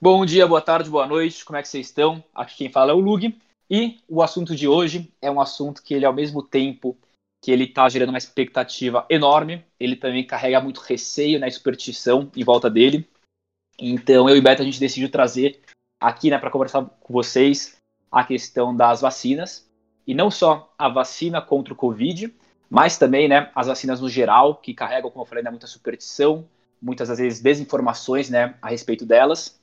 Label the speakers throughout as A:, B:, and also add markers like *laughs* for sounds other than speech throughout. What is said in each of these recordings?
A: Bom dia, boa tarde, boa noite, como é que vocês estão? Aqui quem fala é o Lug e o assunto de hoje é um assunto que ele ao mesmo tempo que ele está gerando uma expectativa enorme, ele também carrega muito receio, né, superstição em volta dele. Então eu e Beto a gente decidiu trazer aqui, né, para conversar com vocês a questão das vacinas e não só a vacina contra o Covid, mas também, né, as vacinas no geral que carregam, como eu falei, né, muita superstição, muitas às vezes desinformações, né, a respeito delas.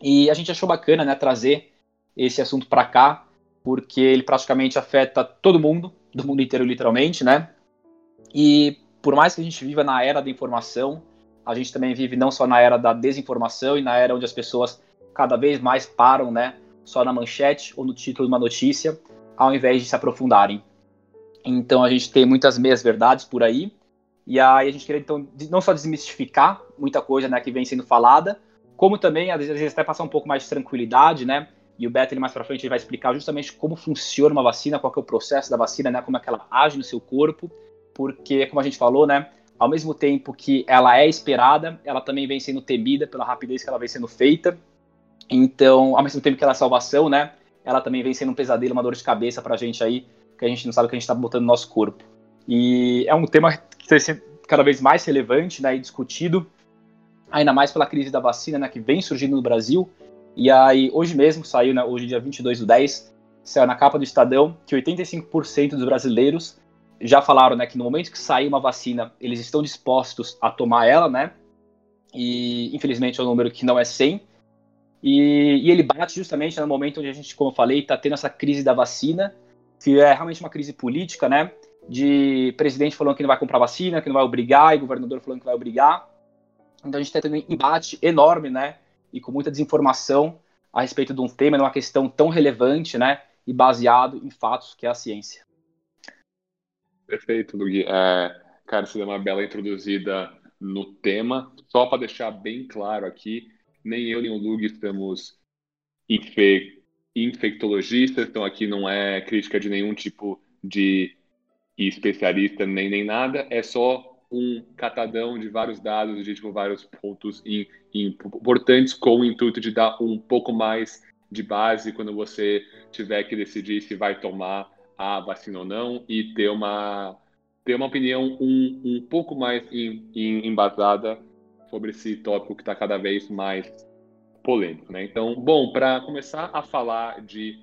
A: E a gente achou bacana né, trazer esse assunto para cá, porque ele praticamente afeta todo mundo, do mundo inteiro, literalmente, né? E por mais que a gente viva na era da informação, a gente também vive não só na era da desinformação e na era onde as pessoas cada vez mais param, né? Só na manchete ou no título de uma notícia, ao invés de se aprofundarem. Então a gente tem muitas meias verdades por aí. E aí a gente queria então não só desmistificar muita coisa né, que vem sendo falada, como também, às vezes, até passar um pouco mais de tranquilidade, né? E o Beto, ele mais para frente, ele vai explicar justamente como funciona uma vacina, qual é o processo da vacina, né? Como é que ela age no seu corpo, porque, como a gente falou, né? Ao mesmo tempo que ela é esperada, ela também vem sendo temida pela rapidez que ela vem sendo feita. Então, ao mesmo tempo que ela é salvação, né? Ela também vem sendo um pesadelo, uma dor de cabeça pra gente aí, que a gente não sabe o que a gente tá botando no nosso corpo. E é um tema que tem sido cada vez mais relevante, né? E discutido ainda mais pela crise da vacina, né, que vem surgindo no Brasil. E aí, hoje mesmo, saiu, né, hoje dia 22 do 10, saiu na capa do Estadão que 85% dos brasileiros já falaram, né, que no momento que sair uma vacina, eles estão dispostos a tomar ela, né, e infelizmente é um número que não é 100, e, e ele bate justamente no momento onde a gente, como eu falei, está tendo essa crise da vacina, que é realmente uma crise política, né, de presidente falando que não vai comprar vacina, que não vai obrigar, e governador falando que vai obrigar, então a gente está tendo um embate enorme, né? E com muita desinformação a respeito de um tema, de uma questão tão relevante, né? E baseado em fatos, que é a ciência.
B: Perfeito, Lugui. É, cara, você deu uma bela introduzida no tema. Só para deixar bem claro aqui, nem eu nem o Lug estamos infe infectologistas, então aqui não é crítica de nenhum tipo de especialista nem, nem nada, é só um catadão de vários dados, de tipo, vários pontos importantes com o intuito de dar um pouco mais de base quando você tiver que decidir se vai tomar a vacina ou não e ter uma ter uma opinião um, um pouco mais em, embasada sobre esse tópico que está cada vez mais polêmico, né? Então, bom, para começar a falar de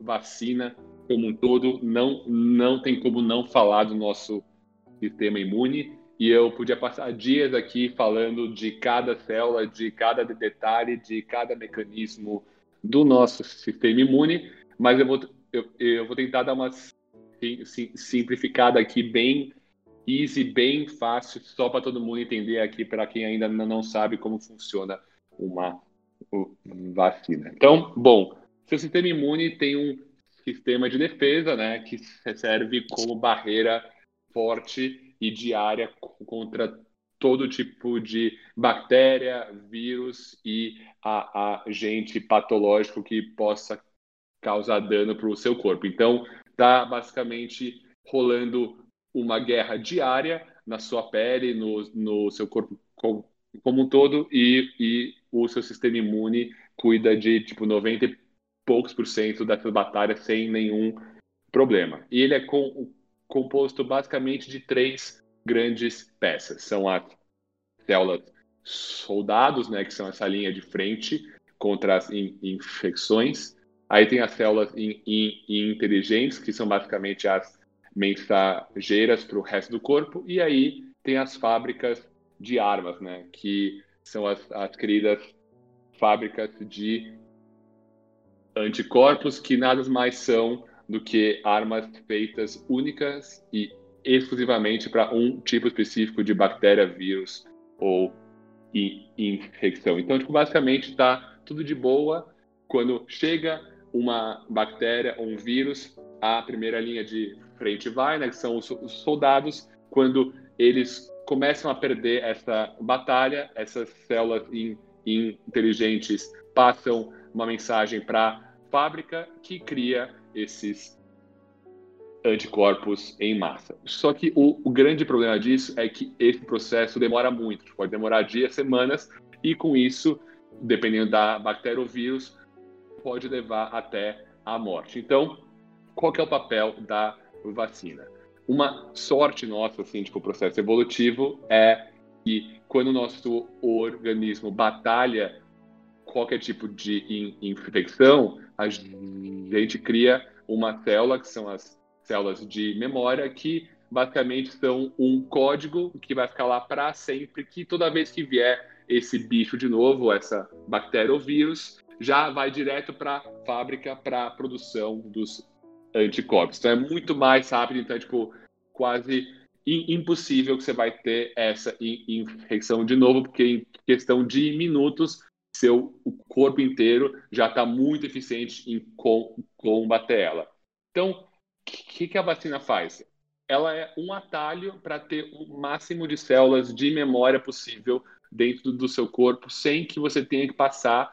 B: vacina como um todo, não não tem como não falar do nosso sistema imune. E eu podia passar dias aqui falando de cada célula, de cada detalhe, de cada mecanismo do nosso sistema imune, mas eu vou, eu, eu vou tentar dar uma sim, sim, simplificada aqui, bem easy, bem fácil, só para todo mundo entender aqui, para quem ainda não sabe como funciona uma vacina. Então, bom, seu sistema imune tem um sistema de defesa, né, que serve como barreira forte e diária contra todo tipo de bactéria, vírus e a, agente patológico que possa causar dano para o seu corpo. Então, está basicamente rolando uma guerra diária na sua pele, no, no seu corpo como, como um todo, e, e o seu sistema imune cuida de tipo 90 e poucos por cento dessas batalhas sem nenhum problema. E ele é com, composto basicamente de três grandes peças. São as células soldados, né, que são essa linha de frente contra as in infecções. Aí tem as células in in inteligentes, que são basicamente as mensageiras para o resto do corpo. E aí tem as fábricas de armas, né, que são as, as queridas fábricas de anticorpos, que nada mais são do que armas feitas únicas e exclusivamente para um tipo específico de bactéria, vírus ou infecção. Então, tipo, basicamente está tudo de boa quando chega uma bactéria ou um vírus, a primeira linha de frente vai, né, que são os soldados, quando eles começam a perder essa batalha, essas células in, in, inteligentes passam uma mensagem para a fábrica que cria esses anticorpos em massa. Só que o, o, grande problema disso é que esse processo demora muito, pode demorar dias, semanas, e com isso, dependendo da bactéria ou vírus, pode levar até a morte. Então, qual é o papel da vacina? Uma sorte nossa, assim, tipo, o processo evolutivo é que quando o nosso organismo batalha qualquer tipo de infecção, a gente cria uma célula, que são as células de memória, que basicamente são um código que vai ficar lá para sempre, que toda vez que vier esse bicho de novo, essa bactéria ou vírus, já vai direto para a fábrica para a produção dos anticorpos. Então é muito mais rápido, então é tipo quase impossível que você vai ter essa infecção de novo, porque em questão de minutos seu corpo inteiro já está muito eficiente em combater ela. Então, que, que a vacina faz? Ela é um atalho para ter o máximo de células de memória possível dentro do seu corpo, sem que você tenha que passar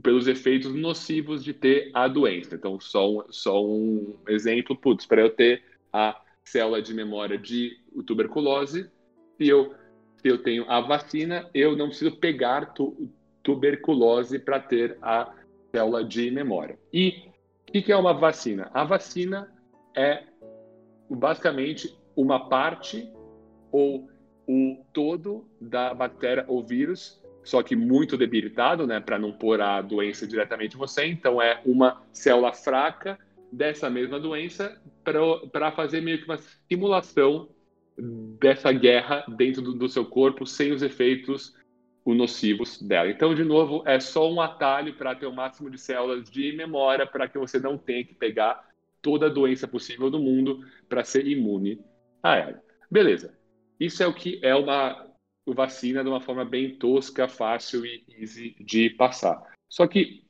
B: pelos efeitos nocivos de ter a doença. Então, só um, só um exemplo, putz, para eu ter a célula de memória de tuberculose, se eu, se eu tenho a vacina, eu não preciso pegar tu, tuberculose para ter a célula de memória. E o que, é uma vacina? A vacina é basicamente uma parte ou o todo da bactéria ou vírus, só que muito debilitado, né, para não pôr a doença diretamente em você. Então, é uma célula fraca dessa mesma doença para fazer meio que uma simulação dessa guerra dentro do, do seu corpo sem os efeitos nocivos dela. Então, de novo, é só um atalho para ter o máximo de células de memória para que você não tenha que pegar toda a doença possível do mundo para ser imune a ela. Beleza. Isso é o que é uma vacina de uma forma bem tosca, fácil e easy de passar. Só que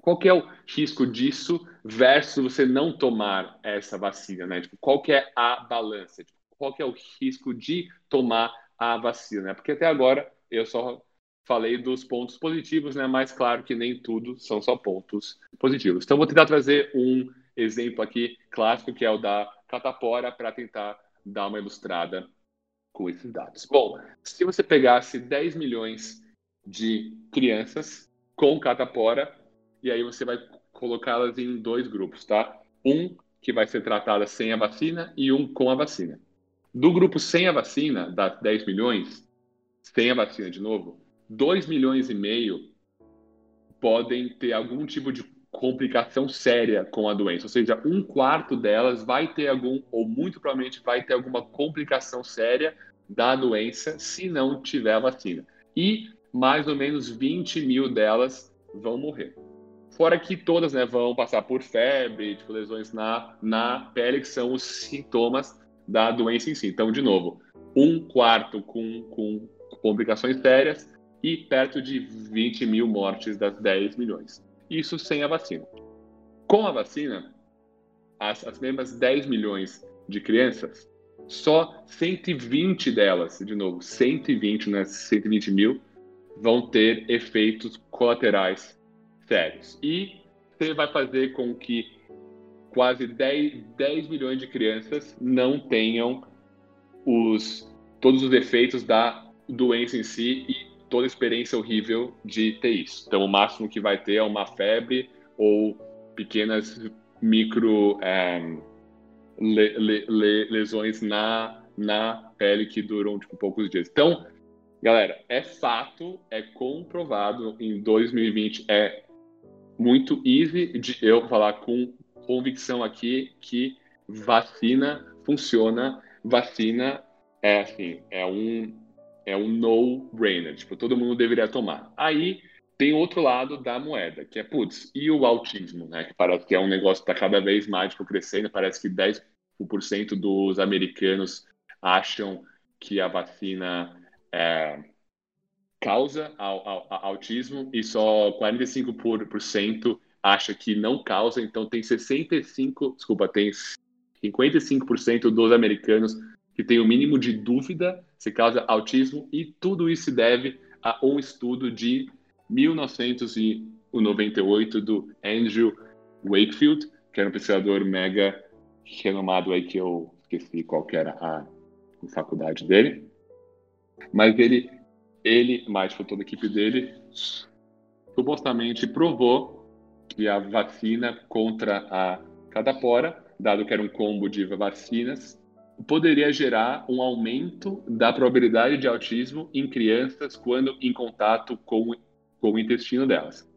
B: qual que é o risco disso versus você não tomar essa vacina, né? Tipo, qual que é a balança? Tipo, qual que é o risco de tomar a vacina? Porque até agora eu só falei dos pontos positivos, né? Mas claro que nem tudo são só pontos positivos. Então vou tentar trazer um exemplo aqui clássico, que é o da catapora, para tentar dar uma ilustrada com esses dados. Bom, se você pegasse 10 milhões de crianças com catapora, e aí você vai colocá-las em dois grupos, tá? Um que vai ser tratada sem a vacina e um com a vacina. Do grupo sem a vacina, das 10 milhões, sem a vacina de novo, 2 milhões e meio podem ter algum tipo de complicação séria com a doença, ou seja, um quarto delas vai ter algum, ou muito provavelmente vai ter alguma complicação séria da doença se não tiver vacina. E mais ou menos 20 mil delas vão morrer. Fora que todas né, vão passar por febre, tipo, lesões na, na pele, que são os sintomas da doença em si. Então, de novo, um quarto com, com complicações sérias e perto de 20 mil mortes das 10 milhões isso sem a vacina. Com a vacina, as, as mesmas 10 milhões de crianças, só 120 delas, de novo, 120, né, 120 mil, vão ter efeitos colaterais sérios. E você vai fazer com que quase 10, 10 milhões de crianças não tenham os, todos os efeitos da doença em si e toda a experiência horrível de ter isso. Então, o máximo que vai ter é uma febre ou pequenas micro é, le, le, le, lesões na, na pele que duram tipo, poucos dias. Então, galera, é fato, é comprovado em 2020, é muito easy de eu falar com convicção aqui que vacina funciona, vacina é assim, é um é um no-brainer, tipo, todo mundo deveria tomar. Aí tem outro lado da moeda, que é, putz, e o autismo, né? Que parece que é um negócio que está cada vez mais tipo, crescendo, parece que 10% dos americanos acham que a vacina é, causa ao, ao, ao, autismo e só 45% acha que não causa, então tem 65, desculpa, tem 55% dos americanos que tem o mínimo de dúvida se causa autismo e tudo isso se deve a um estudo de 1998 do Andrew Wakefield, que era um pesquisador mega renomado aí que eu esqueci qual era a, a faculdade dele. Mas ele, ele, mais por toda a equipe dele, supostamente provou que a vacina contra a catapora, dado que era um combo de vacinas, poderia gerar um aumento da probabilidade de autismo em crianças quando em contato com, com o intestino delas.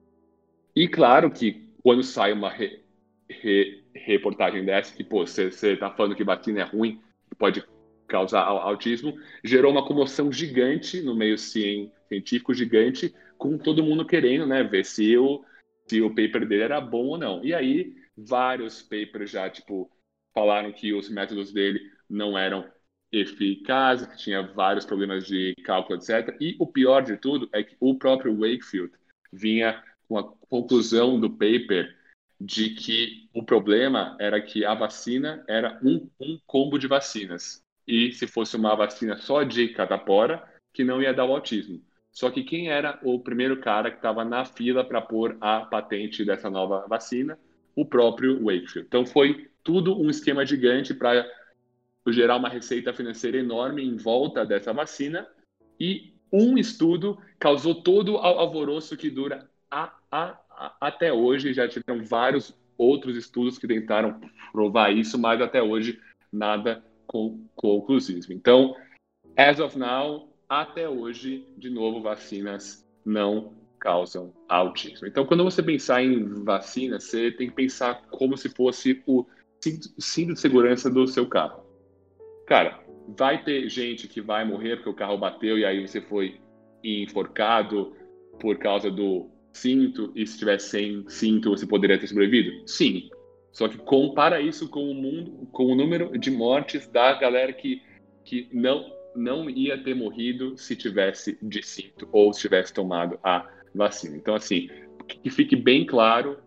B: E claro que quando sai uma re, re, reportagem dessa, que pô, você está falando que vacina é ruim, pode causar autismo, gerou uma comoção gigante no meio científico gigante, com todo mundo querendo né, ver se o, se o paper dele era bom ou não. E aí, vários papers já, tipo, falaram que os métodos dele não eram eficazes, que tinha vários problemas de cálculo, etc. E o pior de tudo é que o próprio Wakefield vinha com a conclusão do paper de que o problema era que a vacina era um, um combo de vacinas. E se fosse uma vacina só de catapora, que não ia dar o autismo. Só que quem era o primeiro cara que estava na fila para pôr a patente dessa nova vacina? O próprio Wakefield. Então foi tudo um esquema gigante para gerar uma receita financeira enorme em volta dessa vacina e um estudo causou todo o alvoroço que dura a, a, a, até hoje. Já tiveram vários outros estudos que tentaram provar isso, mas até hoje nada conclusivo. Então, as of now, até hoje, de novo, vacinas não causam autismo. Então, quando você pensar em vacina, você tem que pensar como se fosse o cinto de segurança do seu carro. Cara, vai ter gente que vai morrer porque o carro bateu e aí você foi enforcado por causa do cinto e se tivesse sem cinto você poderia ter sobrevivido? Sim. Só que compara isso com o mundo, com o número de mortes da galera que, que não não ia ter morrido se tivesse de cinto ou se tivesse tomado a vacina. Então assim, que fique bem claro,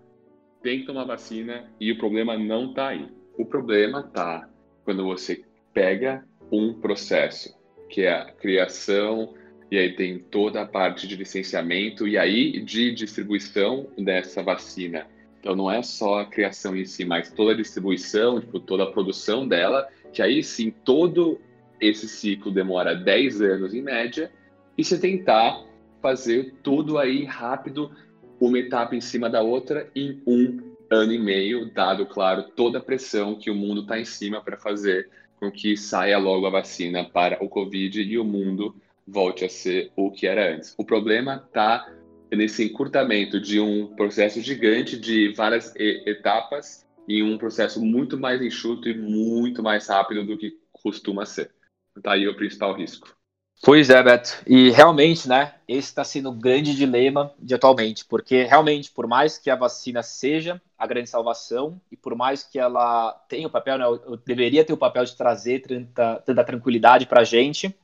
B: tem que tomar vacina e o problema não está aí. O problema está quando você pega um processo, que é a criação, e aí tem toda a parte de licenciamento e aí de distribuição dessa vacina. Então não é só a criação em si, mas toda a distribuição, tipo, toda a produção dela, que aí sim todo esse ciclo demora 10 anos em média, e você tentar fazer tudo aí rápido, uma etapa em cima da outra, em um ano e meio, dado, claro, toda a pressão que o mundo está em cima para fazer com que saia logo a vacina para o Covid e o mundo volte a ser o que era antes. O problema está nesse encurtamento de um processo gigante de várias etapas em um processo muito mais enxuto e muito mais rápido do que costuma ser. Está aí o principal risco.
A: Pois é, Beto. E realmente, né, esse está sendo o grande dilema de atualmente, porque realmente, por mais que a vacina seja a grande salvação, e por mais que ela tenha o papel, né, deveria ter o papel de trazer tanta, tanta tranquilidade para a gente,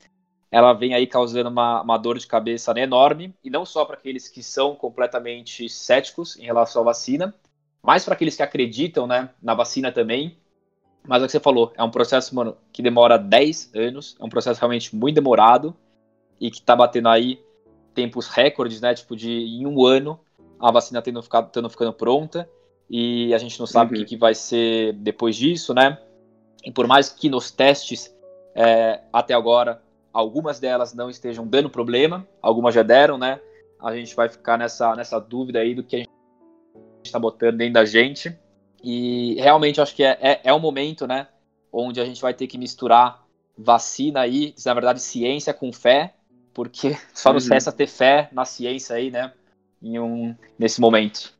A: ela vem aí causando uma, uma dor de cabeça enorme, e não só para aqueles que são completamente céticos em relação à vacina, mas para aqueles que acreditam né, na vacina também, mas é o que você falou, é um processo, mano, que demora 10 anos, é um processo realmente muito demorado e que tá batendo aí tempos recordes, né? Tipo, de em um ano a vacina tendo ficado, tendo ficando pronta e a gente não sabe uhum. o que, uhum. que, vai ser depois disso, né? E por mais que nos testes é, até agora algumas delas não estejam dando problema, algumas já deram, né? A gente vai ficar nessa, nessa dúvida aí do que a gente está botando dentro da gente. E realmente acho que é, é, é um momento, né, onde a gente vai ter que misturar vacina aí, na verdade ciência com fé, porque *laughs* só nos uhum. resta ter fé na ciência aí, né, em um, nesse momento.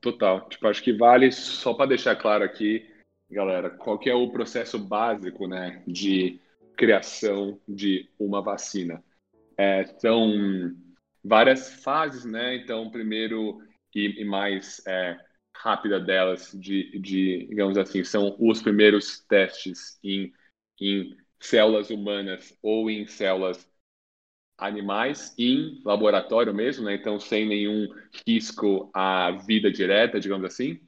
B: Total. Tipo, acho que vale, só para deixar claro aqui, galera, qual que é o processo básico, né, de criação de uma vacina. É, são várias fases, né, então, primeiro e, e mais é, rápida delas, de, de, digamos assim, são os primeiros testes em, em células humanas ou em células animais em laboratório mesmo, né? Então, sem nenhum risco à vida direta, digamos assim.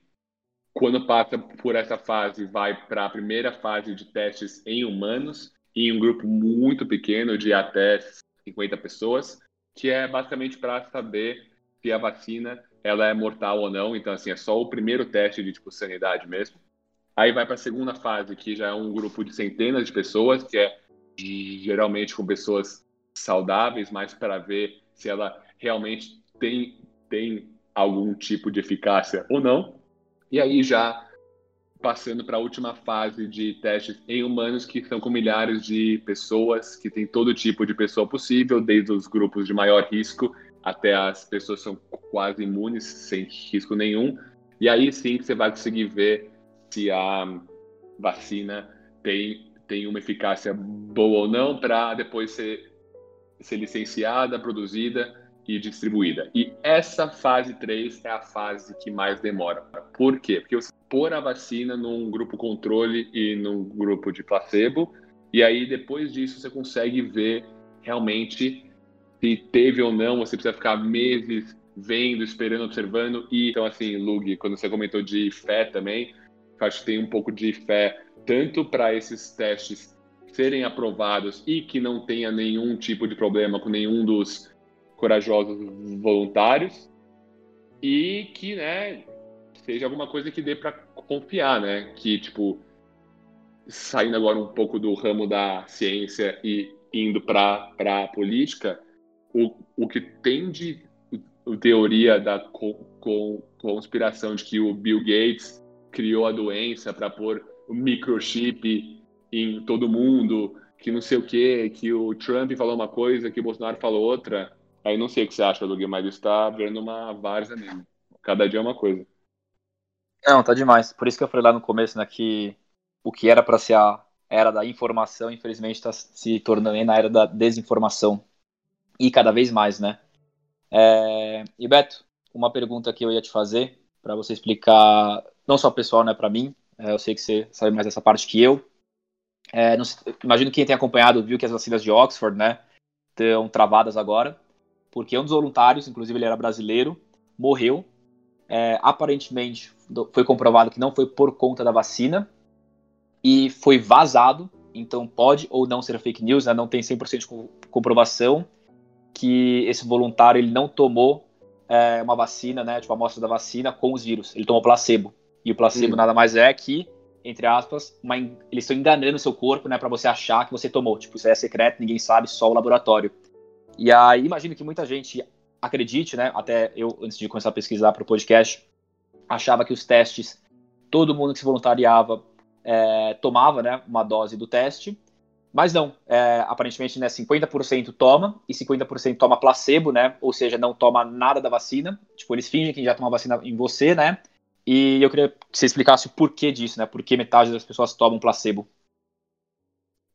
B: Quando passa por essa fase, vai para a primeira fase de testes em humanos. em um grupo muito pequeno de até 50 pessoas, que é basicamente para saber se a vacina ela é mortal ou não. Então, assim, é só o primeiro teste de tipo sanidade mesmo. Aí vai para a segunda fase, que já é um grupo de centenas de pessoas, que é geralmente com pessoas saudáveis, mas para ver se ela realmente tem, tem algum tipo de eficácia ou não. E aí já passando para a última fase de testes em humanos, que são com milhares de pessoas, que tem todo tipo de pessoa possível, desde os grupos de maior risco até as pessoas que são quase imunes, sem risco nenhum. E aí sim você vai conseguir ver se a vacina tem, tem uma eficácia boa ou não, para depois ser, ser licenciada, produzida e distribuída. E essa fase 3 é a fase que mais demora. Por quê? Porque você pôr a vacina num grupo controle e num grupo de placebo, e aí depois disso você consegue ver realmente se teve ou não, você precisa ficar meses vendo, esperando, observando. E então, assim, Lug, quando você comentou de fé também, acho que tem um pouco de fé tanto para esses testes serem aprovados e que não tenha nenhum tipo de problema com nenhum dos corajosos voluntários e que, né, seja alguma coisa que dê para confiar, né, que tipo saindo agora um pouco do ramo da ciência e indo para para política, o, o que tem de teoria da co, co, conspiração de que o Bill Gates criou a doença para pôr o microchip em todo mundo, que não sei o que, que o Trump falou uma coisa, que o Bolsonaro falou outra. Aí não sei o que você acha, Doug, mas está vendo uma várzea mesmo. Cada dia é uma coisa.
A: Não, tá demais. Por isso que eu falei lá no começo, né, que o que era para ser a era da informação, infelizmente está se tornando na era da desinformação. E cada vez mais, né? É... E Beto, uma pergunta que eu ia te fazer, para você explicar, não só pessoal, né, para mim, é, eu sei que você sabe mais dessa parte que eu. É, não, imagino que quem tem acompanhado viu que as vacinas de Oxford, né, estão travadas agora porque um dos voluntários, inclusive ele era brasileiro, morreu. É, aparentemente foi comprovado que não foi por conta da vacina e foi vazado, então pode ou não ser fake news, né? não tem 100% de comprovação que esse voluntário ele não tomou é, uma vacina, né, tipo a amostra da vacina com os vírus, ele tomou placebo. E o placebo hum. nada mais é que, entre aspas, uma, eles estão enganando o seu corpo, né, para você achar que você tomou. Tipo, isso é secreto, ninguém sabe, só o laboratório. E aí imagino que muita gente acredite, né? Até eu, antes de começar a pesquisar para o podcast, achava que os testes, todo mundo que se voluntariava é, tomava né, uma dose do teste, mas não, é, aparentemente né, 50% toma e 50% toma placebo, né? Ou seja, não toma nada da vacina. Tipo, eles fingem que já tomam vacina em você, né? E eu queria que você explicasse o porquê disso, né? Por que metade das pessoas tomam placebo.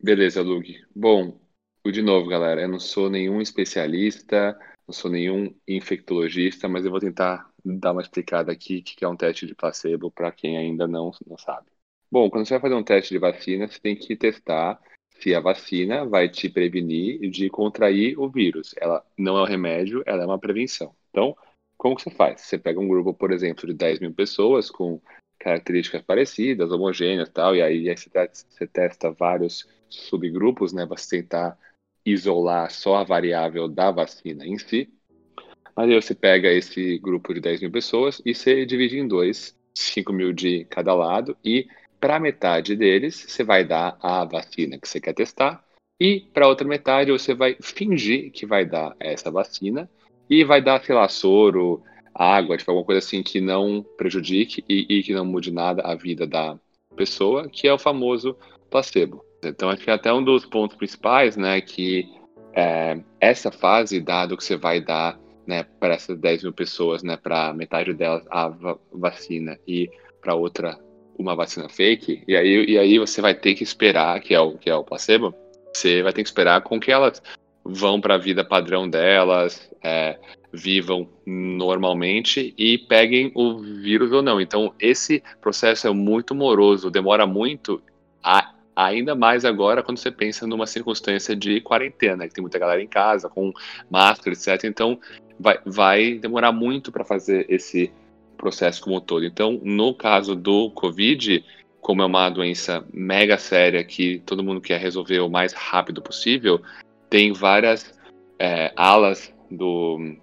B: Beleza, Luke. Bom, de novo, galera, eu não sou nenhum especialista, não sou nenhum infectologista, mas eu vou tentar dar uma explicada aqui que é um teste de placebo para quem ainda não, não sabe. Bom, quando você vai fazer um teste de vacina, você tem que testar se a vacina vai te prevenir de contrair o vírus. Ela não é um remédio, ela é uma prevenção. Então, como que você faz? Você pega um grupo, por exemplo, de 10 mil pessoas com características parecidas, homogêneas tal, e aí, aí você, testa vários subgrupos, né, para tentar isolar só a variável da vacina em si. Mas aí você pega esse grupo de 10 mil pessoas e você divide em dois, 5 mil de cada lado, e para metade deles você vai dar a vacina que você quer testar, e para outra metade você vai fingir que vai dar essa vacina e vai dar, sei lá, soro, água, tipo alguma coisa assim que não prejudique e, e que não mude nada a vida da pessoa, que é o famoso placebo. Então, acho que até um dos pontos principais, né, que é, essa fase, dado que você vai dar né, para essas 10 mil pessoas, né, para metade delas a vacina e para outra uma vacina fake, e aí, e aí você vai ter que esperar, que é o, que é o placebo, você vai ter que esperar com que elas vão para a vida padrão delas, é, vivam normalmente e peguem o vírus ou não. Então, esse processo é muito moroso, demora muito a Ainda mais agora quando você pensa numa circunstância de quarentena, que tem muita galera em casa, com máscara, etc. Então, vai, vai demorar muito para fazer esse processo como um todo. Então, no caso do Covid, como é uma doença mega séria que todo mundo quer resolver o mais rápido possível, tem várias é, alas do,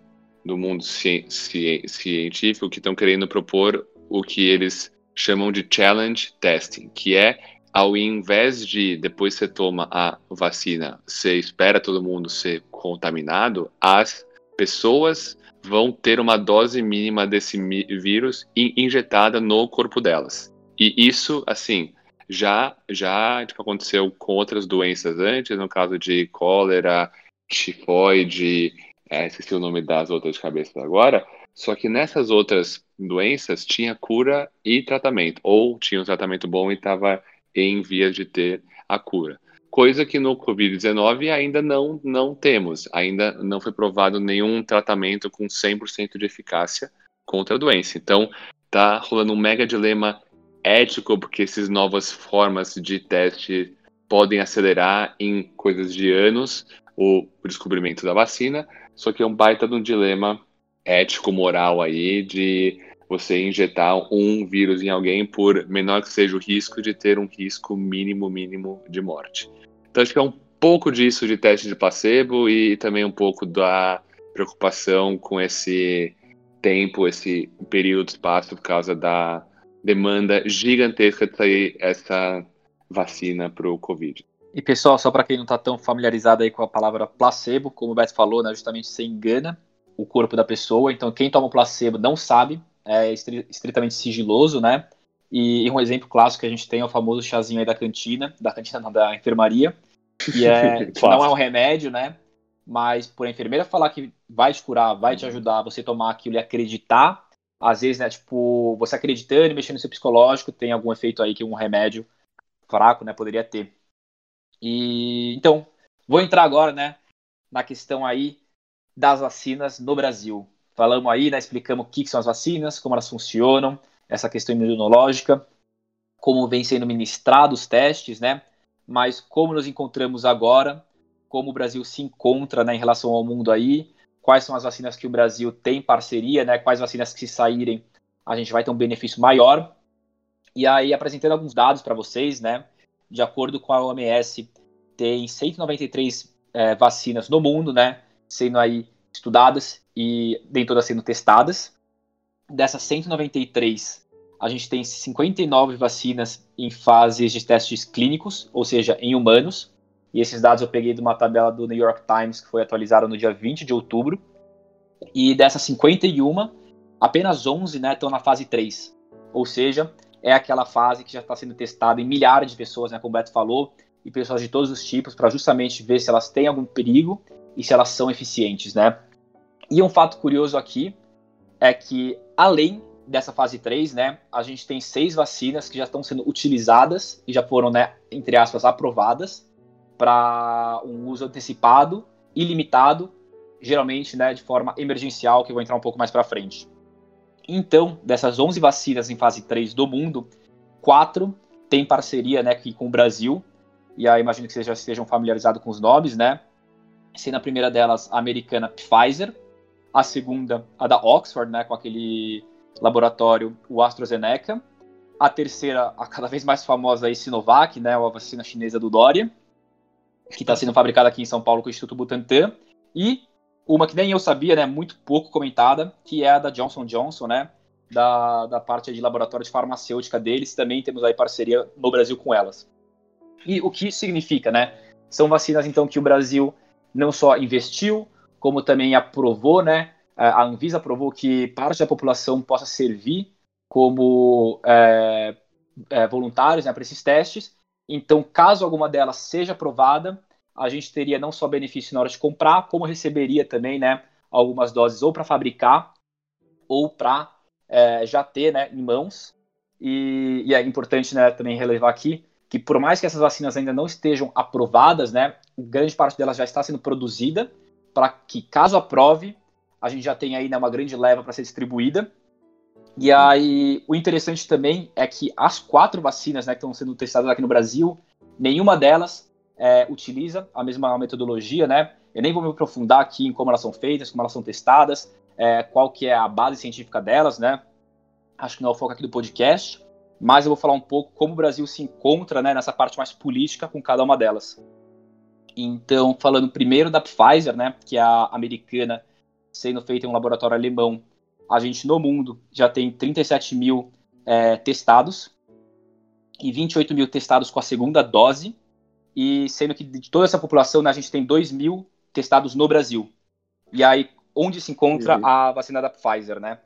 B: do mundo ci, ci, científico que estão querendo propor o que eles chamam de challenge testing, que é ao invés de depois você toma a vacina, você espera todo mundo ser contaminado, as pessoas vão ter uma dose mínima desse vírus injetada no corpo delas. E isso, assim, já já tipo, aconteceu com outras doenças antes, no caso de cólera, tifoide, é, esqueci o nome das outras de cabeça agora, só que nessas outras doenças tinha cura e tratamento, ou tinha um tratamento bom e estava em vias de ter a cura. Coisa que no Covid-19 ainda não, não temos, ainda não foi provado nenhum tratamento com 100% de eficácia contra a doença. Então, tá rolando um mega dilema ético, porque essas novas formas de teste podem acelerar em coisas de anos o descobrimento da vacina, só que é um baita de um dilema ético, moral aí, de você injetar um vírus em alguém, por menor que seja o risco, de ter um risco mínimo, mínimo de morte. Então, acho que é um pouco disso de teste de placebo e também um pouco da preocupação com esse tempo, esse período de espaço, por causa da demanda gigantesca de sair essa vacina para o Covid.
A: E pessoal, só para quem não está tão familiarizado aí com a palavra placebo, como o Beto falou, né, justamente você engana o corpo da pessoa. Então, quem toma placebo não sabe é estritamente sigiloso, né? E, um exemplo clássico que a gente tem é o famoso chazinho aí da cantina, da cantina não, da enfermaria, que, é, *laughs* que não é um remédio, né? Mas por a enfermeira falar que vai te curar, vai te ajudar, você tomar aquilo e acreditar, às vezes, né, tipo, você acreditando e mexendo no seu psicológico, tem algum efeito aí que um remédio fraco, né, poderia ter. E então, vou entrar agora, né, na questão aí das vacinas no Brasil. Falamos aí, né, explicamos o que são as vacinas, como elas funcionam, essa questão imunológica, como vem sendo ministrados os testes, né? Mas como nos encontramos agora, como o Brasil se encontra né, em relação ao mundo aí, quais são as vacinas que o Brasil tem parceria, né? Quais vacinas que se saírem a gente vai ter um benefício maior. E aí apresentando alguns dados para vocês, né? De acordo com a OMS, tem 193 é, vacinas no mundo, né? Sendo aí estudadas e nem todas sendo testadas. Dessas 193, a gente tem 59 vacinas em fases de testes clínicos, ou seja, em humanos. E esses dados eu peguei de uma tabela do New York Times que foi atualizada no dia 20 de outubro. E dessas 51, apenas 11 né, estão na fase 3. Ou seja, é aquela fase que já está sendo testada em milhares de pessoas, né, como o Beto falou, e pessoas de todos os tipos, para justamente ver se elas têm algum perigo e se elas são eficientes, né? E um fato curioso aqui é que, além dessa fase 3, né, a gente tem seis vacinas que já estão sendo utilizadas e já foram, né, entre aspas, aprovadas para um uso antecipado e limitado, geralmente, né, de forma emergencial, que eu vou entrar um pouco mais para frente. Então, dessas 11 vacinas em fase 3 do mundo, quatro têm parceria, né, aqui com o Brasil, e aí imagino que vocês já estejam familiarizados com os nomes, né, sendo a primeira delas a americana Pfizer, a segunda, a da Oxford, né, com aquele laboratório, o AstraZeneca, a terceira, a cada vez mais famosa aí, Sinovac, né, a vacina chinesa do Dória, que está sendo fabricada aqui em São Paulo com o Instituto Butantan, e uma que nem eu sabia, né, muito pouco comentada, que é a da Johnson Johnson, né, da, da parte de laboratório de farmacêutica deles, também temos aí parceria no Brasil com elas. E o que isso significa, né? São vacinas, então, que o Brasil não só investiu, como também aprovou, né? A Anvisa aprovou que parte da população possa servir como é, é, voluntários né, para esses testes. Então, caso alguma delas seja aprovada, a gente teria não só benefício na hora de comprar, como receberia também, né, algumas doses ou para fabricar ou para é, já ter, né, em mãos. E, e, é importante, né, também relevar aqui que por mais que essas vacinas ainda não estejam aprovadas, né, grande parte delas já está sendo produzida para que, caso aprove, a gente já tenha aí né, uma grande leva para ser distribuída. E aí, o interessante também é que as quatro vacinas né, que estão sendo testadas aqui no Brasil, nenhuma delas é, utiliza a mesma metodologia, né? Eu nem vou me aprofundar aqui em como elas são feitas, como elas são testadas, é, qual que é a base científica delas, né? Acho que não é o foco aqui do podcast, mas eu vou falar um pouco como o Brasil se encontra né, nessa parte mais política com cada uma delas. Então, falando primeiro da Pfizer, né, que é a americana, sendo feita em um laboratório alemão, a gente no mundo já tem 37 mil é, testados e 28 mil testados com a segunda dose, e sendo que de toda essa população né, a gente tem 2 mil testados no Brasil. E aí, onde se encontra uhum. a vacina da Pfizer, né?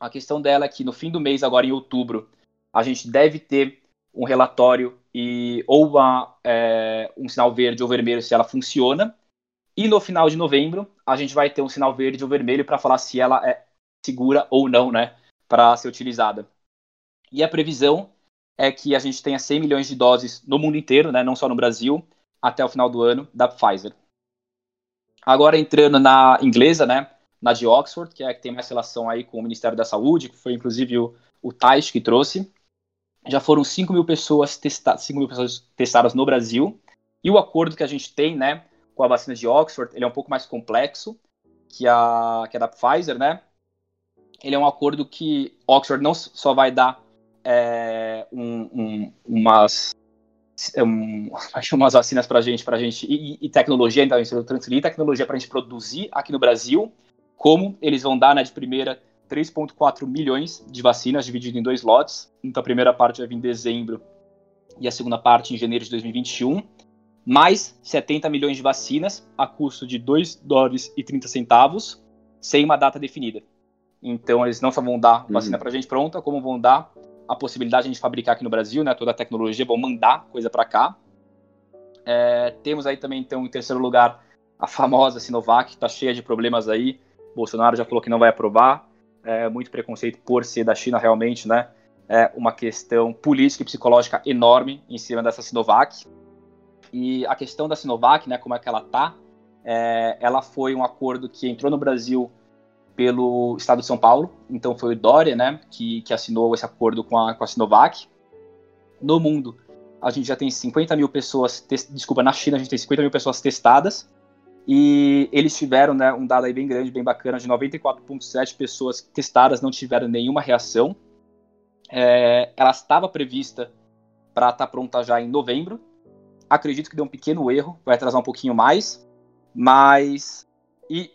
A: A questão dela é que no fim do mês, agora em outubro, a gente deve ter um relatório e ou uma, é, um sinal verde ou vermelho se ela funciona. E no final de novembro, a gente vai ter um sinal verde ou vermelho para falar se ela é segura ou não, né, para ser utilizada. E a previsão é que a gente tenha 100 milhões de doses no mundo inteiro, né, não só no Brasil, até o final do ano, da Pfizer. Agora entrando na inglesa, né, na de Oxford, que é a que tem mais relação aí com o Ministério da Saúde, que foi inclusive o, o Tais que trouxe já foram 5 mil pessoas, testa 5 mil pessoas testadas no Brasil. E o acordo que a gente tem, né, com a vacina de Oxford, ele é um pouco mais complexo que a, que a da Pfizer, né? Ele é um acordo que Oxford não só vai dar é, um, um, umas, um, *laughs* umas vacinas para gente, para gente e, e, tecnologia, então transferir tecnologia para a gente produzir aqui no Brasil, como eles vão dar, né, de primeira 3,4 milhões de vacinas, dividido em dois lotes. Então, a primeira parte vai vir em dezembro e a segunda parte em janeiro de 2021. Mais 70 milhões de vacinas a custo de 2 dólares e 30 centavos, sem uma data definida. Então, eles não só vão dar vacina uhum. para a gente pronta, como vão dar a possibilidade de a gente fabricar aqui no Brasil, né, toda a tecnologia, vão mandar coisa para cá. É, temos aí também, então, em terceiro lugar, a famosa Sinovac, que está cheia de problemas aí. Bolsonaro já falou que não vai aprovar é, muito preconceito por ser da China realmente, né? É uma questão política e psicológica enorme em cima dessa Sinovac. E a questão da Sinovac, né, como é que ela tá, é, ela foi um acordo que entrou no Brasil pelo Estado de São Paulo, então foi o Dória, né, que, que assinou esse acordo com a, com a Sinovac. No mundo, a gente já tem 50 mil pessoas, desculpa, na China a gente tem 50 mil pessoas testadas, e eles tiveram né, um dado aí bem grande, bem bacana, de 94,7 pessoas testadas não tiveram nenhuma reação. É, ela estava prevista para estar tá pronta já em novembro. Acredito que deu um pequeno erro, vai atrasar um pouquinho mais, mas e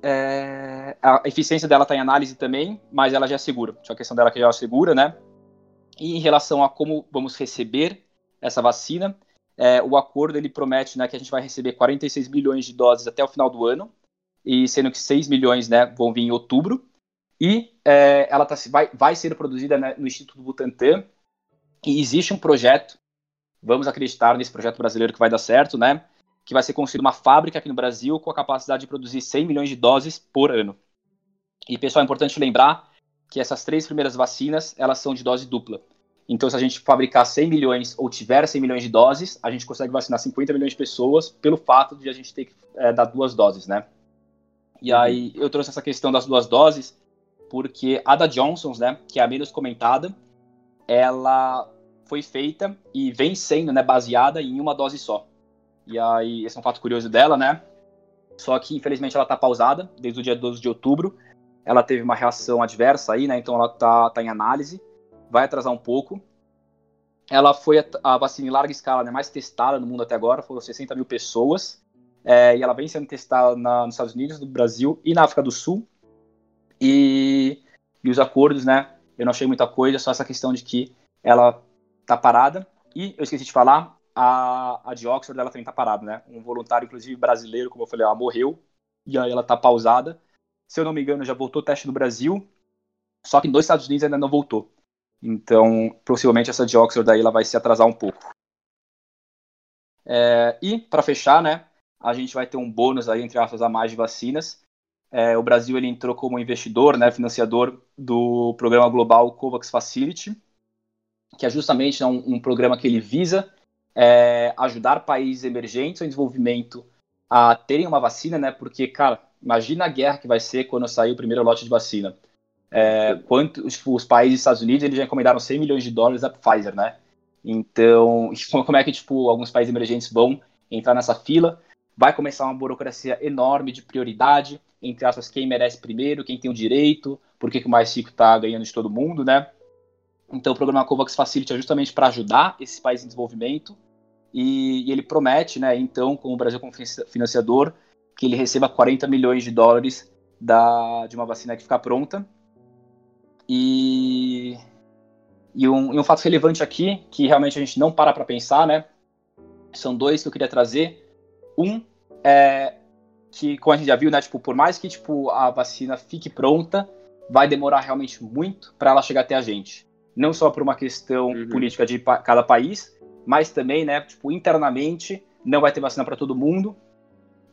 A: é, a eficiência dela está em análise também, mas ela já é segura. Tinha a questão dela que já é segura, né? E em relação a como vamos receber essa vacina, é, o acordo ele promete né, que a gente vai receber 46 milhões de doses até o final do ano, e sendo que 6 milhões né, vão vir em outubro. E é, ela tá, vai, vai ser produzida né, no Instituto Butantan. E existe um projeto, vamos acreditar nesse projeto brasileiro que vai dar certo, né? Que vai ser construída uma fábrica aqui no Brasil com a capacidade de produzir 100 milhões de doses por ano. E, pessoal, é importante lembrar que essas três primeiras vacinas, elas são de dose dupla. Então, se a gente fabricar 100 milhões ou tiver 100 milhões de doses, a gente consegue vacinar 50 milhões de pessoas pelo fato de a gente ter que é, dar duas doses, né? E uhum. aí eu trouxe essa questão das duas doses porque a da Johnson, né, que é a menos comentada, ela foi feita e vem sendo, né, baseada em uma dose só. E aí, esse é um fato curioso dela, né? Só que, infelizmente, ela tá pausada desde o dia 12 de outubro. Ela teve uma reação adversa aí, né? Então ela tá, tá em análise vai atrasar um pouco. Ela foi a, a vacina em larga escala né, mais testada no mundo até agora, foram 60 mil pessoas. É, e ela vem sendo testada na, nos Estados Unidos, no Brasil e na África do Sul. E, e os acordos, né? Eu não achei muita coisa, só essa questão de que ela tá parada. E eu esqueci de falar, a, a de Oxford ela também tá parada, né? Um voluntário, inclusive brasileiro, como eu falei, ela morreu. E aí ela tá pausada. Se eu não me engano, já voltou o teste no Brasil. Só que nos Estados Unidos ainda não voltou. Então, possivelmente essa de Oxford daí ela vai se atrasar um pouco. É, e, para fechar, né, a gente vai ter um bônus aí, entre aspas, a mais de vacinas. É, o Brasil ele entrou como investidor, né, financiador do programa global COVAX Facility, que é justamente né, um, um programa que ele visa é, ajudar países emergentes em desenvolvimento a terem uma vacina, né, porque, cara, imagina a guerra que vai ser quando sair o primeiro lote de vacina é, quanto tipo, os países dos Estados Unidos eles já encomendaram 100 milhões de dólares à Pfizer, né? *laughs* Então, como é que tipo alguns países emergentes vão entrar nessa fila? Vai começar uma burocracia enorme de prioridade, entre aspas, quem merece primeiro, quem tem o direito, por que o mais rico está ganhando de todo mundo, né? Então, o programa COVAX Facility é justamente para ajudar esses países em desenvolvimento e, e, ele promete, né, então, com o Brasil como financiador, que ele receba 40 milhões de dólares da, de uma vacina que ficar pronta. E, e, um, e um fato relevante aqui, que realmente a gente não para para pensar, né, são dois que eu queria trazer. Um é que, como a gente já viu, né, tipo, por mais que tipo, a vacina fique pronta, vai demorar realmente muito para ela chegar até a gente. Não só por uma questão uhum. política de pa cada país, mas também, né, tipo, internamente, não vai ter vacina para todo mundo.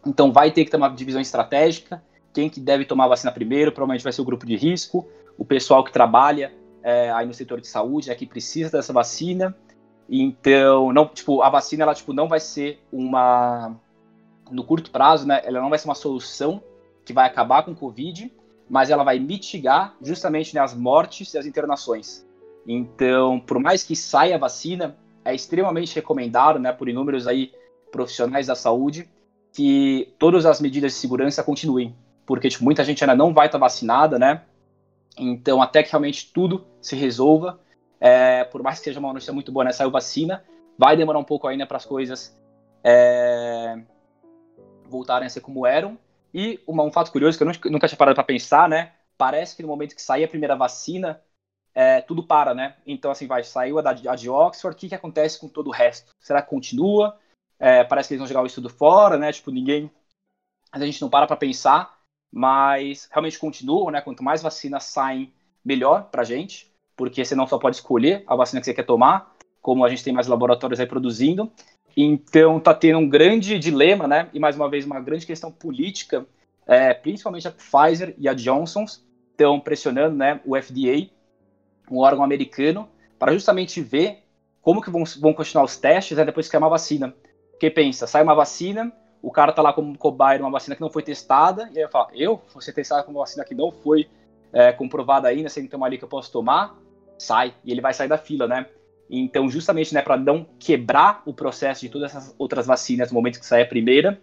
A: Então vai ter que ter uma divisão estratégica. Quem que deve tomar a vacina primeiro, provavelmente vai ser o grupo de risco, o pessoal que trabalha é, aí no setor de saúde, é que precisa dessa vacina. Então, não, tipo, a vacina ela tipo não vai ser uma no curto prazo, né, ela não vai ser uma solução que vai acabar com o Covid, mas ela vai mitigar justamente né, as mortes e as internações. Então, por mais que saia a vacina, é extremamente recomendado, né, por inúmeros aí profissionais da saúde, que todas as medidas de segurança continuem, porque tipo, muita gente ainda não vai estar vacinada, né? Então, até que realmente tudo se resolva, é, por mais que seja uma notícia muito boa, né, saiu vacina, vai demorar um pouco ainda para as coisas é, voltarem a ser como eram. E uma, um fato curioso que eu nunca, nunca tinha parado para pensar, né? Parece que no momento que sair a primeira vacina, é, tudo para, né? Então, assim, vai, saiu a, da, a de Oxford, o que, que acontece com todo o resto? Será que continua? É, parece que eles vão jogar o estudo fora, né? Tipo, ninguém. A gente não para para pensar, mas realmente continuam, né? Quanto mais vacinas saem, melhor pra gente, porque você não só pode escolher a vacina que você quer tomar, como a gente tem mais laboratórios aí produzindo, então está tendo um grande dilema, né? E mais uma vez uma grande questão política, é, principalmente a Pfizer e a Johnson estão pressionando, né, o FDA, um órgão americano, para justamente ver como que vão, vão continuar os testes né, depois que é uma vacina. Porque pensa, sai uma vacina, o cara tá lá como cobaia uma vacina que não foi testada, e aí fala, eu? Você testada com uma vacina que não foi é, comprovada ainda, sem tomar ali que eu posso tomar? Sai, e ele vai sair da fila, né? Então, justamente, né, para não quebrar o processo de todas essas outras vacinas no momento que sair a primeira,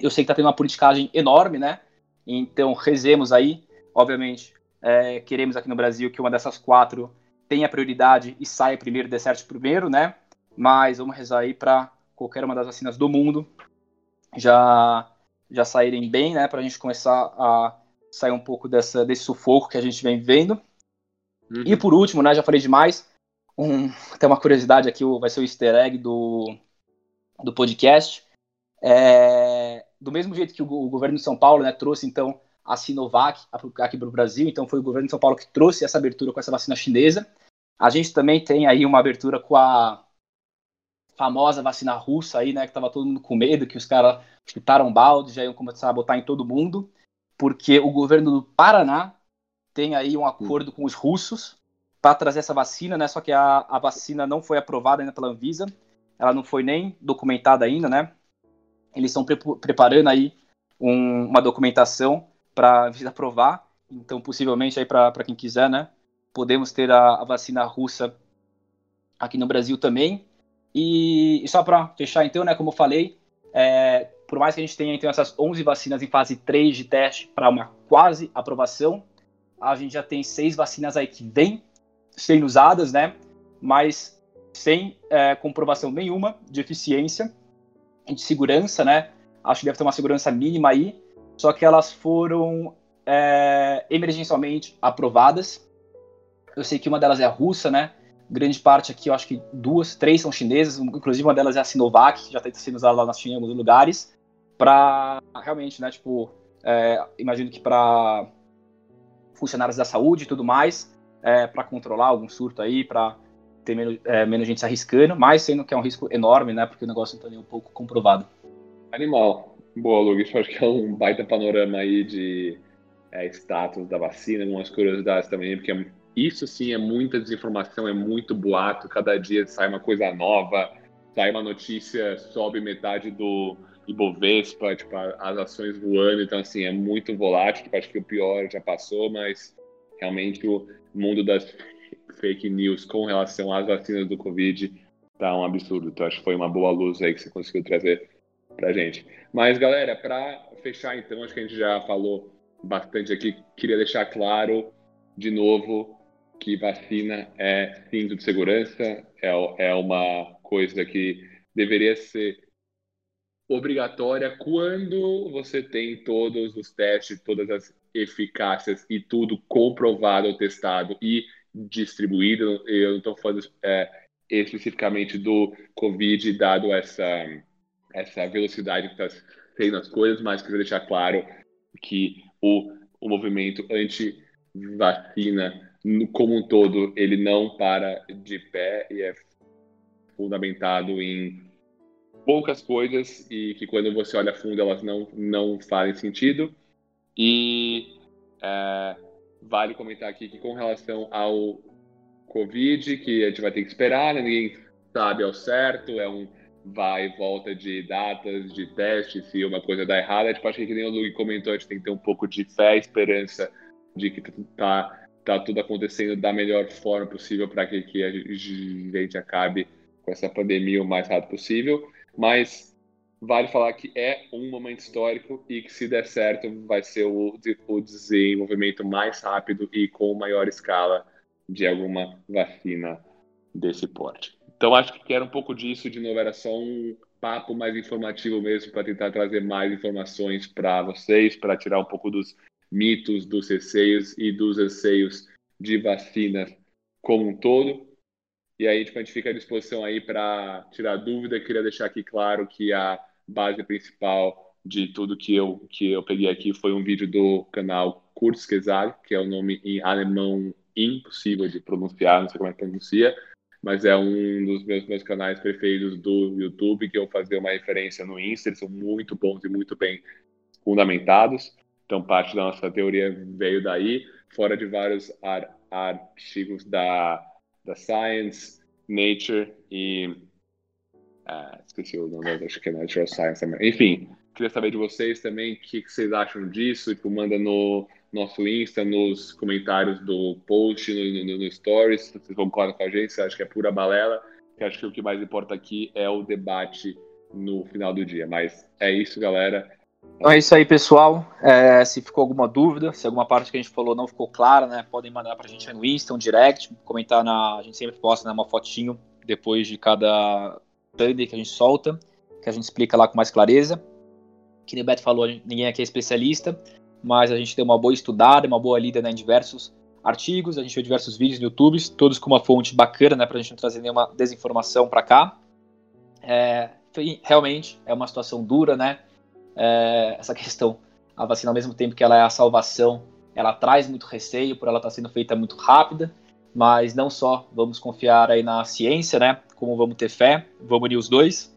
A: eu sei que está tendo uma politicagem enorme, né? Então, rezemos aí. Obviamente, é, queremos aqui no Brasil que uma dessas quatro tenha prioridade e saia primeiro, dê certo primeiro, né? Mas vamos rezar aí para qualquer uma das vacinas do mundo já já saírem bem, né? Para a gente começar a sair um pouco dessa, desse sufoco que a gente vem vendo. Uhum. E por último, né? Já falei demais um, tem uma curiosidade aqui, vai ser o easter egg do, do podcast. É, do mesmo jeito que o, o, governo de São Paulo né, trouxe, então, a Sinovac aqui para o Brasil, então foi o governo de São Paulo que trouxe essa abertura com essa vacina chinesa. A gente também tem aí uma abertura com a famosa vacina russa aí, né, que estava todo mundo com medo, que os caras chutaram balde, já iam começar a botar em todo mundo, porque o governo do Paraná tem aí um acordo com os russos para trazer essa vacina, né? Só que a, a vacina não foi aprovada ainda pela Anvisa, ela não foi nem documentada ainda, né? Eles estão pre preparando aí um, uma documentação para Anvisa aprovar, então possivelmente aí para quem quiser, né? Podemos ter a, a, vacina russa aqui no Brasil também. E, e só para fechar então, né? Como eu falei, é, por mais que a gente tenha então essas 11 vacinas em fase 3 de teste para uma quase aprovação, a gente já tem seis vacinas aí que vêm sendo usadas, né? Mas sem é, comprovação nenhuma de eficiência e de segurança, né? Acho que deve ter uma segurança mínima aí, só que elas foram é, emergencialmente aprovadas. Eu sei que uma delas é a russa, né? Grande parte aqui, eu acho que duas, três são chinesas, inclusive uma delas é a Sinovac, que já está sendo usada lá na China em alguns lugares, para realmente, né? Tipo, é, imagino que para funcionários da saúde e tudo mais, é, para controlar algum surto aí, para ter menos, é, menos gente se arriscando, mas sendo que é um risco enorme, né? Porque o negócio não está nem um pouco comprovado.
B: Animal. Boa, Lucas. Acho que é um baita panorama aí de é, status da vacina, algumas curiosidades também, porque isso sim é muita desinformação, é muito boato. Cada dia sai uma coisa nova, sai uma notícia, sobe metade do Ibovespa, tipo, as ações voando. Então, assim, é muito volátil. Tipo, acho que o pior já passou, mas realmente o mundo das fake news com relação às vacinas do Covid tá um absurdo. Então acho que foi uma boa luz aí que você conseguiu trazer pra gente. Mas galera, para fechar então, acho que a gente já falou bastante aqui. Queria deixar claro de novo que vacina é cinto de segurança, é, é uma coisa que deveria ser obrigatória quando você tem todos os testes, todas as eficácias e tudo comprovado, testado e distribuído. Eu não estou falando é, especificamente do Covid, dado essa, essa velocidade que está tendo as coisas, mas queria deixar claro que o, o movimento anti-vacina como um todo, ele não para de pé e é fundamentado em poucas coisas e que quando você olha fundo elas não, não fazem sentido. E é, vale comentar aqui que com relação ao Covid, que a gente vai ter que esperar, né? ninguém sabe ao certo, é um vai e volta de datas, de testes, se uma coisa dá errada, a gente acha que, que nem o Luke comentou, a gente tem que ter um pouco de fé esperança de que tá, tá tudo acontecendo da melhor forma possível para que, que a gente acabe com essa pandemia o mais rápido possível mas vale falar que é um momento histórico e que se der certo vai ser o, o desenvolvimento mais rápido e com maior escala de alguma vacina desse porte. Então acho que era um pouco disso, de novo era só um papo mais informativo mesmo para tentar trazer mais informações para vocês, para tirar um pouco dos mitos, dos receios e dos anseios de vacinas como um todo. E aí tipo, a gente fica à disposição aí para tirar dúvida. Queria deixar aqui claro que a base principal de tudo que eu que eu peguei aqui foi um vídeo do canal Kurzgesagt, que é o um nome em alemão impossível de pronunciar, não sei como é que pronuncia, mas é um dos meus, meus canais preferidos do YouTube, que eu fazia uma referência no Insta, eles são muito bons e muito bem fundamentados. Então, parte da nossa teoria veio daí, fora de vários ar artigos da da Science, Nature e. Ah, esqueci o nome, acho que é Natural Science também. Enfim, queria saber de vocês também o que, que, vocês acham disso. Tipo, manda no nosso Insta, nos comentários do post, no, no, no Stories, se vocês concordam com a gente, você acha que é pura balela. Que acho que o que mais importa aqui é o debate no final do dia. Mas é isso, galera.
A: Então é isso aí, pessoal. É, se ficou alguma dúvida, se alguma parte que a gente falou não ficou clara, né, podem mandar para a gente no Insta, um direct, comentar na. A gente sempre posta né, uma fotinho depois de cada Sunday que a gente solta, que a gente explica lá com mais clareza. Que o Beto falou, ninguém aqui é especialista, mas a gente tem uma boa estudada, uma boa lida né, em diversos artigos, a gente viu diversos vídeos no YouTube, todos com uma fonte bacana, né, para a gente não trazer nenhuma desinformação para cá. É, realmente é uma situação dura, né? É, essa questão. A vacina, ao mesmo tempo que ela é a salvação, ela traz muito receio por ela estar tá sendo feita muito rápida, mas não só vamos confiar aí na ciência, né? Como vamos ter fé, vamos unir os dois.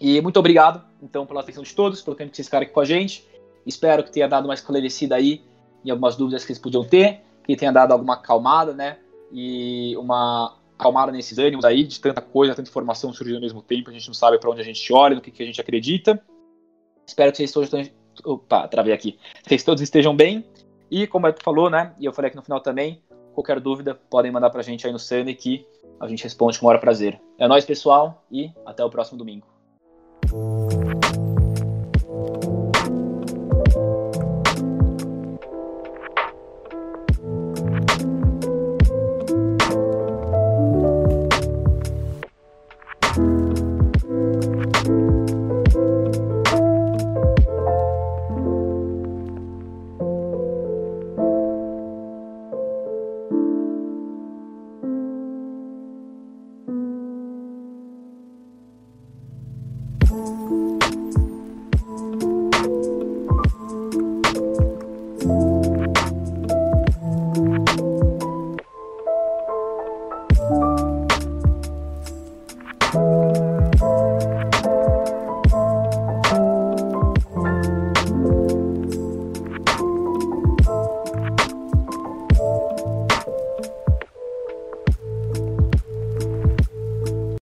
A: E muito obrigado, então, pela atenção de todos, pelo tempo que vocês ficaram aqui com a gente. Espero que tenha dado uma esclarecida aí em algumas dúvidas que eles podiam ter, que tenha dado alguma acalmada, né? E uma acalmada nesses ânimos aí, de tanta coisa, tanta informação surgindo ao mesmo tempo, a gente não sabe para onde a gente olha, no que, que a gente acredita. Espero que vocês todos estejam. Opa, travei aqui. Vocês todos estejam bem. E como é que falou, né? E eu falei aqui no final também. Qualquer dúvida, podem mandar pra gente aí no Sunny que a gente responde com o maior prazer. É nóis, pessoal, e até o próximo domingo.